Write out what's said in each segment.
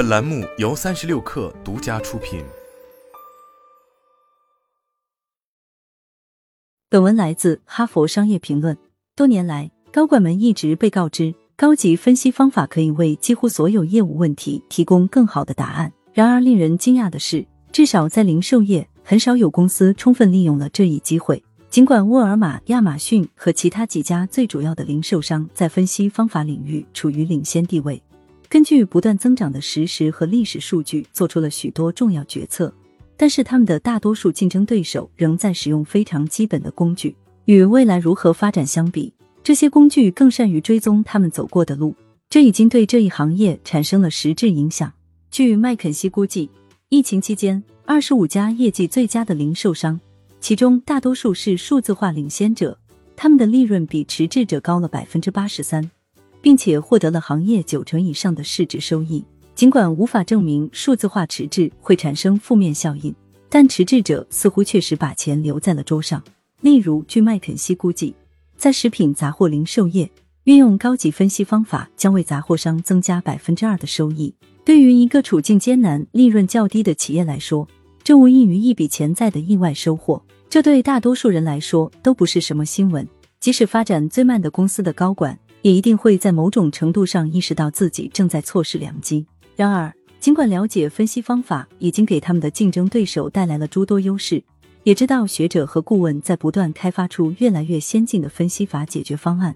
本栏目由三十六氪独家出品。本文来自《哈佛商业评论》。多年来，高管们一直被告知，高级分析方法可以为几乎所有业务问题提供更好的答案。然而，令人惊讶的是，至少在零售业，很少有公司充分利用了这一机会。尽管沃尔玛、亚马逊和其他几家最主要的零售商在分析方法领域处于领先地位，根据不断增长的实时和历史数据做出了许多重要决策，但是他们的大多数竞争对手仍在使用非常基本的工具。与未来如何发展相比，这些工具更善于追踪他们走过的路，这已经对这一行业产生了实质影响。据麦肯锡估计，疫情期间，二十五家业绩最佳的零售商。其中大多数是数字化领先者，他们的利润比持质者高了百分之八十三，并且获得了行业九成以上的市值收益。尽管无法证明数字化迟滞会产生负面效应，但迟滞者似乎确实把钱留在了桌上。例如，据麦肯锡估计，在食品杂货零售业，运用高级分析方法将为杂货商增加百分之二的收益。对于一个处境艰难、利润较低的企业来说，这无异于一笔潜在的意外收获，这对大多数人来说都不是什么新闻。即使发展最慢的公司的高管，也一定会在某种程度上意识到自己正在错失良机。然而，尽管了解分析方法已经给他们的竞争对手带来了诸多优势，也知道学者和顾问在不断开发出越来越先进的分析法解决方案，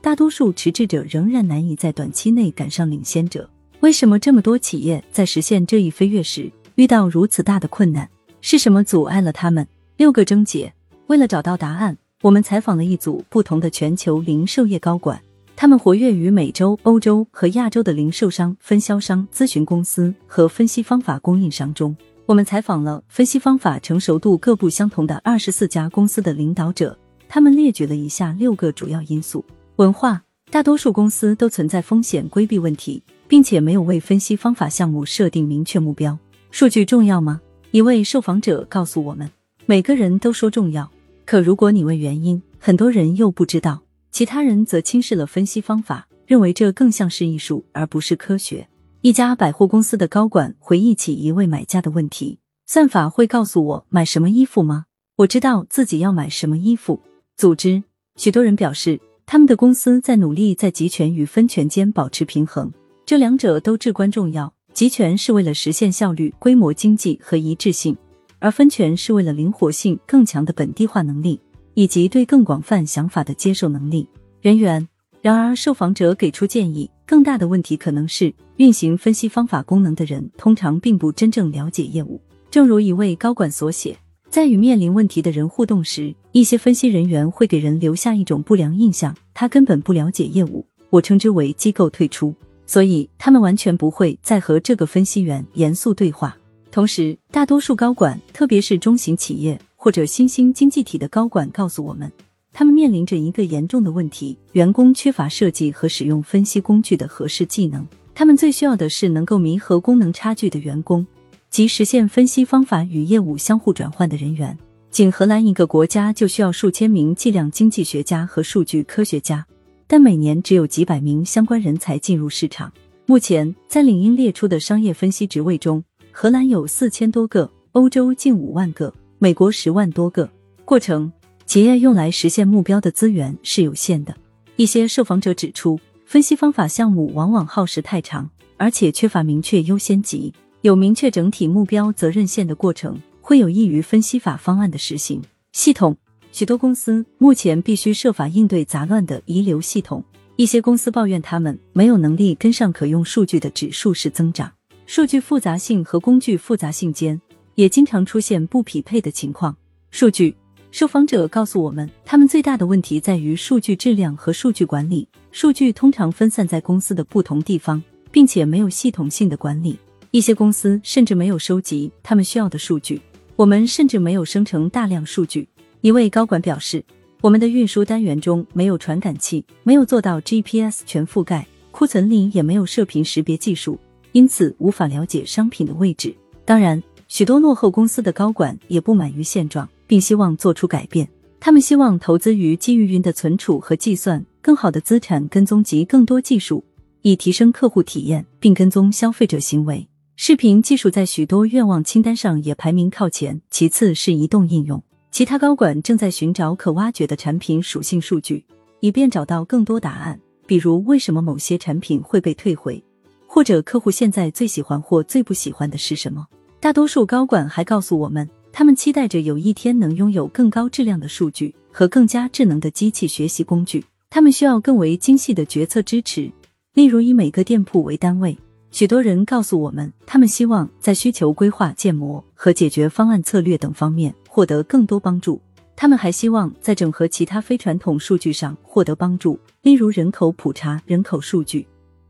大多数迟滞者仍然难以在短期内赶上领先者。为什么这么多企业在实现这一飞跃时？遇到如此大的困难，是什么阻碍了他们？六个症结。为了找到答案，我们采访了一组不同的全球零售业高管，他们活跃于美洲、欧洲和亚洲的零售商、分销商、咨询公司和分析方法供应商中。我们采访了分析方法成熟度各不相同的二十四家公司的领导者，他们列举了以下六个主要因素：文化，大多数公司都存在风险规避问题，并且没有为分析方法项目设定明确目标。数据重要吗？一位受访者告诉我们，每个人都说重要，可如果你问原因，很多人又不知道。其他人则轻视了分析方法，认为这更像是艺术而不是科学。一家百货公司的高管回忆起一位买家的问题：算法会告诉我买什么衣服吗？我知道自己要买什么衣服。组织，许多人表示，他们的公司在努力在集权与分权间保持平衡，这两者都至关重要。集权是为了实现效率、规模经济和一致性，而分权是为了灵活性、更强的本地化能力以及对更广泛想法的接受能力。人员。然而，受访者给出建议，更大的问题可能是运行分析方法功能的人通常并不真正了解业务。正如一位高管所写，在与面临问题的人互动时，一些分析人员会给人留下一种不良印象，他根本不了解业务。我称之为机构退出。所以，他们完全不会再和这个分析员严肃对话。同时，大多数高管，特别是中型企业或者新兴经济体的高管，告诉我们，他们面临着一个严重的问题：员工缺乏设计和使用分析工具的合适技能。他们最需要的是能够弥合功能差距的员工，及实现分析方法与业务相互转换的人员。仅荷兰一个国家就需要数千名计量经济学家和数据科学家。但每年只有几百名相关人才进入市场。目前，在领英列出的商业分析职位中，荷兰有四千多个，欧洲近五万个，美国十万多个。过程，企业用来实现目标的资源是有限的。一些受访者指出，分析方法项目往往耗时太长，而且缺乏明确优先级。有明确整体目标责任线的过程，会有益于分析法方案的实行。系统。许多公司目前必须设法应对杂乱的遗留系统。一些公司抱怨他们没有能力跟上可用数据的指数式增长。数据复杂性和工具复杂性间也经常出现不匹配的情况。数据受访者告诉我们，他们最大的问题在于数据质量和数据管理。数据通常分散在公司的不同地方，并且没有系统性的管理。一些公司甚至没有收集他们需要的数据。我们甚至没有生成大量数据。一位高管表示：“我们的运输单元中没有传感器，没有做到 GPS 全覆盖，库存里也没有射频识别技术，因此无法了解商品的位置。”当然，许多落后公司的高管也不满于现状，并希望做出改变。他们希望投资于基于云的存储和计算、更好的资产跟踪及更多技术，以提升客户体验，并跟踪消费者行为。视频技术在许多愿望清单上也排名靠前，其次是移动应用。其他高管正在寻找可挖掘的产品属性数据，以便找到更多答案，比如为什么某些产品会被退回，或者客户现在最喜欢或最不喜欢的是什么。大多数高管还告诉我们，他们期待着有一天能拥有更高质量的数据和更加智能的机器学习工具。他们需要更为精细的决策支持，例如以每个店铺为单位。许多人告诉我们，他们希望在需求规划、建模和解决方案策略等方面获得更多帮助。他们还希望在整合其他非传统数据上获得帮助，例如人口普查、人口数据，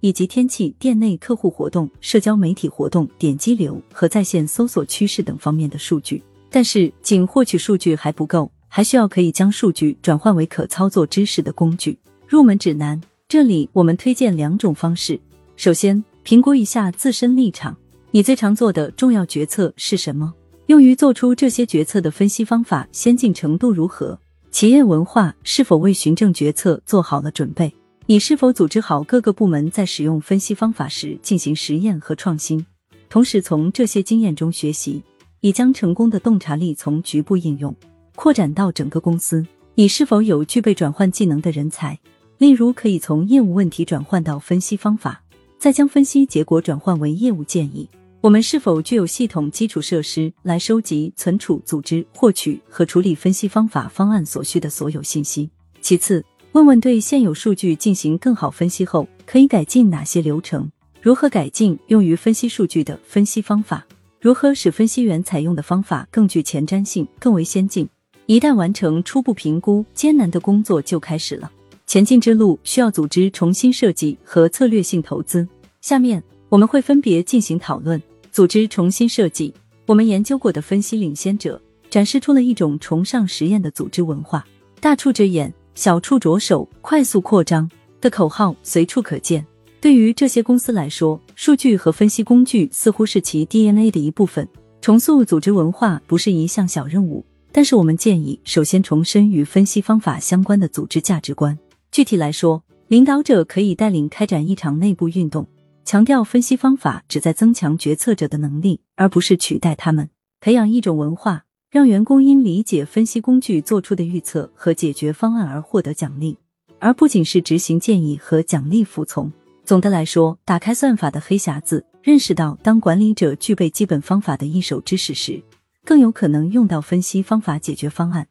以及天气、店内客户活动、社交媒体活动、点击流和在线搜索趋势等方面的数据。但是，仅获取数据还不够，还需要可以将数据转换为可操作知识的工具。入门指南，这里我们推荐两种方式。首先，评估一下自身立场，你最常做的重要决策是什么？用于做出这些决策的分析方法先进程度如何？企业文化是否为循证决策做好了准备？你是否组织好各个部门在使用分析方法时进行实验和创新，同时从这些经验中学习，以将成功的洞察力从局部应用扩展到整个公司？你是否有具备转换技能的人才？例如，可以从业务问题转换到分析方法。再将分析结果转换为业务建议。我们是否具有系统基础设施来收集、存储、组织、获取和处理分析方法方案所需的所有信息？其次，问问对现有数据进行更好分析后可以改进哪些流程？如何改进用于分析数据的分析方法？如何使分析员采用的方法更具前瞻性、更为先进？一旦完成初步评估，艰难的工作就开始了。前进之路需要组织重新设计和策略性投资。下面我们会分别进行讨论。组织重新设计，我们研究过的分析领先者展示出了一种崇尚实验的组织文化。大处着眼，小处着手，快速扩张的口号随处可见。对于这些公司来说，数据和分析工具似乎是其 DNA 的一部分。重塑组织文化不是一项小任务，但是我们建议首先重申与分析方法相关的组织价值观。具体来说，领导者可以带领开展一场内部运动，强调分析方法旨在增强决策者的能力，而不是取代他们；培养一种文化，让员工因理解分析工具做出的预测和解决方案而获得奖励，而不仅是执行建议和奖励服从。总的来说，打开算法的黑匣子，认识到当管理者具备基本方法的一手知识时，更有可能用到分析方法解决方案。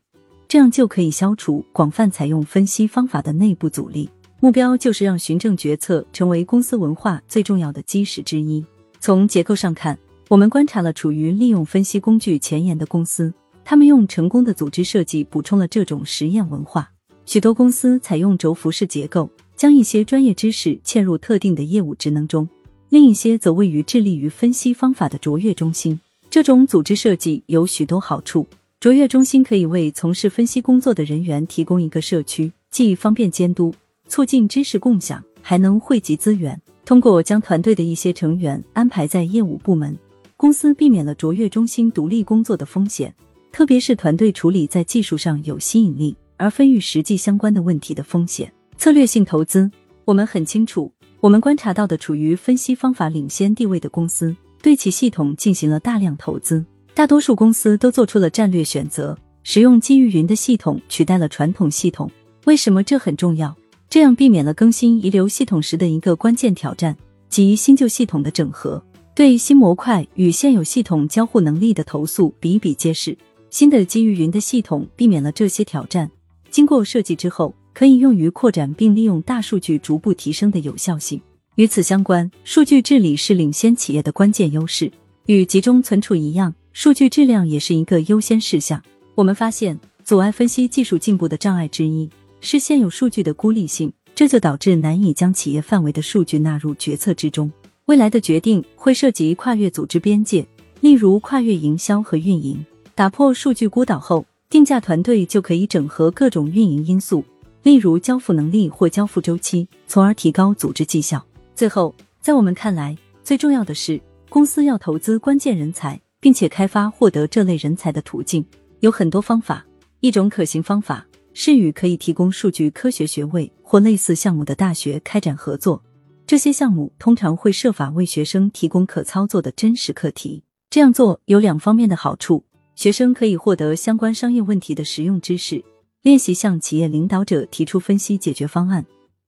这样就可以消除广泛采用分析方法的内部阻力。目标就是让循证决策成为公司文化最重要的基石之一。从结构上看，我们观察了处于利用分析工具前沿的公司，他们用成功的组织设计补充了这种实验文化。许多公司采用轴服式结构，将一些专业知识嵌入特定的业务职能中，另一些则位于致力于分析方法的卓越中心。这种组织设计有许多好处。卓越中心可以为从事分析工作的人员提供一个社区，既方便监督、促进知识共享，还能汇集资源。通过将团队的一些成员安排在业务部门，公司避免了卓越中心独立工作的风险，特别是团队处理在技术上有吸引力而非与实际相关的问题的风险。策略性投资，我们很清楚，我们观察到的处于分析方法领先地位的公司，对其系统进行了大量投资。大多数公司都做出了战略选择，使用基于云的系统取代了传统系统。为什么这很重要？这样避免了更新遗留系统时的一个关键挑战，即新旧系统的整合。对新模块与现有系统交互能力的投诉比比皆是。新的基于云的系统避免了这些挑战。经过设计之后，可以用于扩展并利用大数据逐步提升的有效性。与此相关，数据治理是领先企业的关键优势。与集中存储一样。数据质量也是一个优先事项。我们发现，阻碍分析技术进步的障碍之一是现有数据的孤立性，这就导致难以将企业范围的数据纳入决策之中。未来的决定会涉及跨越组织边界，例如跨越营销和运营。打破数据孤岛后，定价团队就可以整合各种运营因素，例如交付能力或交付周期，从而提高组织绩效。最后，在我们看来，最重要的是公司要投资关键人才。并且开发获得这类人才的途径有很多方法。一种可行方法是与可以提供数据科学学位或类似项目的大学开展合作，这些项目通常会设法为学生提供可操作的真实课题。这样做有两方面的好处：学生可以获得相关商业问题的实用知识，练习向企业领导者提出分析解决方案；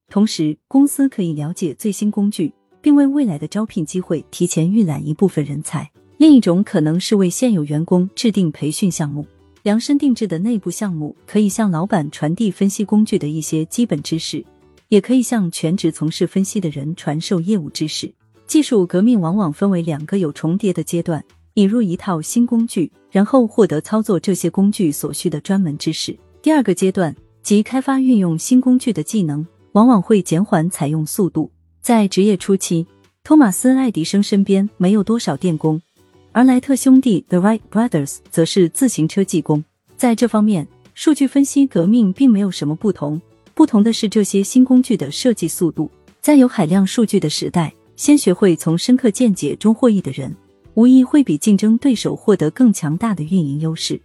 同时，公司可以了解最新工具，并为未来的招聘机会提前预览一部分人才。另一种可能是为现有员工制定培训项目，量身定制的内部项目可以向老板传递分析工具的一些基本知识，也可以向全职从事分析的人传授业务知识。技术革命往往分为两个有重叠的阶段：引入一套新工具，然后获得操作这些工具所需的专门知识。第二个阶段即开发运用新工具的技能，往往会减缓采用速度。在职业初期，托马斯·爱迪生身边没有多少电工。而莱特兄弟 The Wright Brothers 则是自行车技工，在这方面，数据分析革命并没有什么不同，不同的是这些新工具的设计速度。在有海量数据的时代，先学会从深刻见解中获益的人，无疑会比竞争对手获得更强大的运营优势。